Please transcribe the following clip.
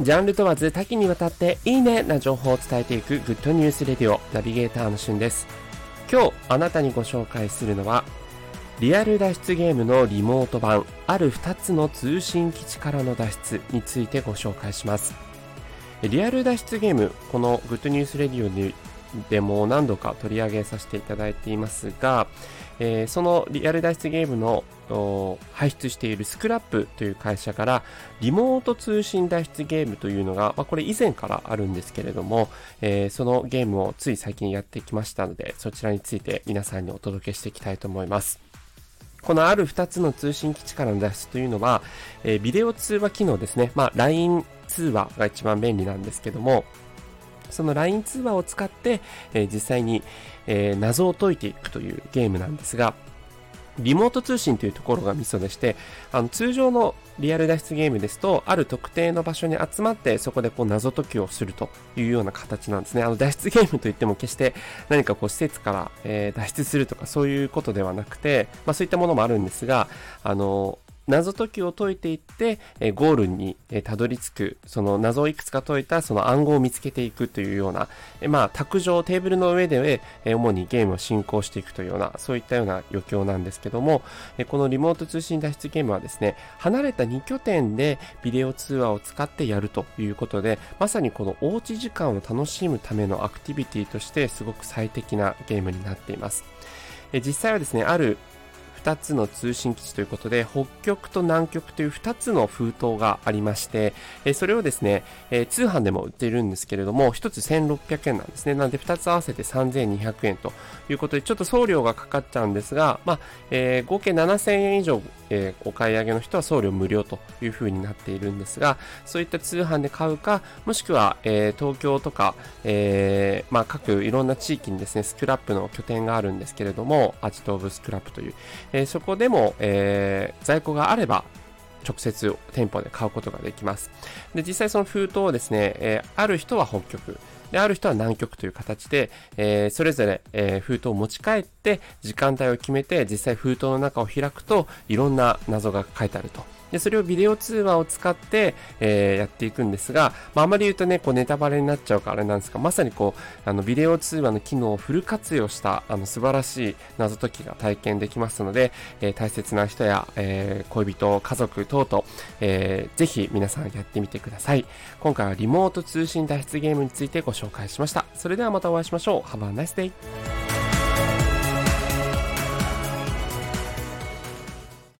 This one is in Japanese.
ジャンル問わず多岐にわたっていいねな情報を伝えていくグッドニュースレディオナビゲーターのしゅんです。今日あなたにご紹介するのはリアル脱出ゲームのリモート版ある2つの通信基地からの脱出についてご紹介します。リアル脱出ゲーム、このグッドニュースレディオにでも何度か取り上げさせていただいていますが、えー、そのリアル脱出ゲームの排出しているスクラップという会社からリモート通信脱出ゲームというのが、まあ、これ以前からあるんですけれども、えー、そのゲームをつい最近やってきましたのでそちらについて皆さんにお届けしていきたいと思います。このある2つの通信基地からの脱出というのは、えー、ビデオ通話機能ですね。まあ、LINE 通話が一番便利なんですけども、その LINE 通話を使って、え、実際に、え、謎を解いていくというゲームなんですが、リモート通信というところがミソでして、あの通常のリアル脱出ゲームですと、ある特定の場所に集まって、そこでこう謎解きをするというような形なんですね。あの脱出ゲームといっても決して何かこう施設から、え、脱出するとかそういうことではなくて、まあそういったものもあるんですが、あの、謎解きを解いていって、えゴールに、えたどり着く、その謎をいくつか解いたその暗号を見つけていくというような、えまあ、卓上、テーブルの上で、え主にゲームを進行していくというような、そういったような余興なんですけども、えこのリモート通信脱出ゲームはですね、離れた2拠点でビデオ通話を使ってやるということで、まさにこのおうち時間を楽しむためのアクティビティとしてすごく最適なゲームになっています。実際はですね、ある2つの通信基地ということで、北極と南極という2つの封筒がありまして、えそれをですね、え通販でも売っているんですけれども、1つ1600円なんですね。なので2つ合わせて3200円ということで、ちょっと送料がかかっちゃうんですが、まあ、え、合計7000円以上、えー、お買い上げの人は送料無料という風になっているんですが、そういった通販で買うか、もしくは、えー、東京とか、えまあ、各いろんな地域にですね、スクラップの拠点があるんですけれども、アジトーブスクラップという、えそこでも、え在庫があれば、直接店舗で買うことができます。で、実際その封筒をですね、えある人は北極、で、ある人は南極という形で、えー、それぞれ、えー、封筒を持ち帰って、時間帯を決めて、実際封筒の中を開くと、いろんな謎が書いてあると。で、それをビデオ通話を使って、えー、やっていくんですが、まあ、あまり言うとね、こうネタバレになっちゃうからあれなんですが、まさにこう、あの、ビデオ通話の機能をフル活用した、あの、素晴らしい謎解きが体験できますので、えー、大切な人や、えー、恋人、家族等々、えー、ぜひ皆さんやってみてください。今回はリモート通信脱出ゲームについてご紹介しました。それではまたお会いしましょう。Have a nice day!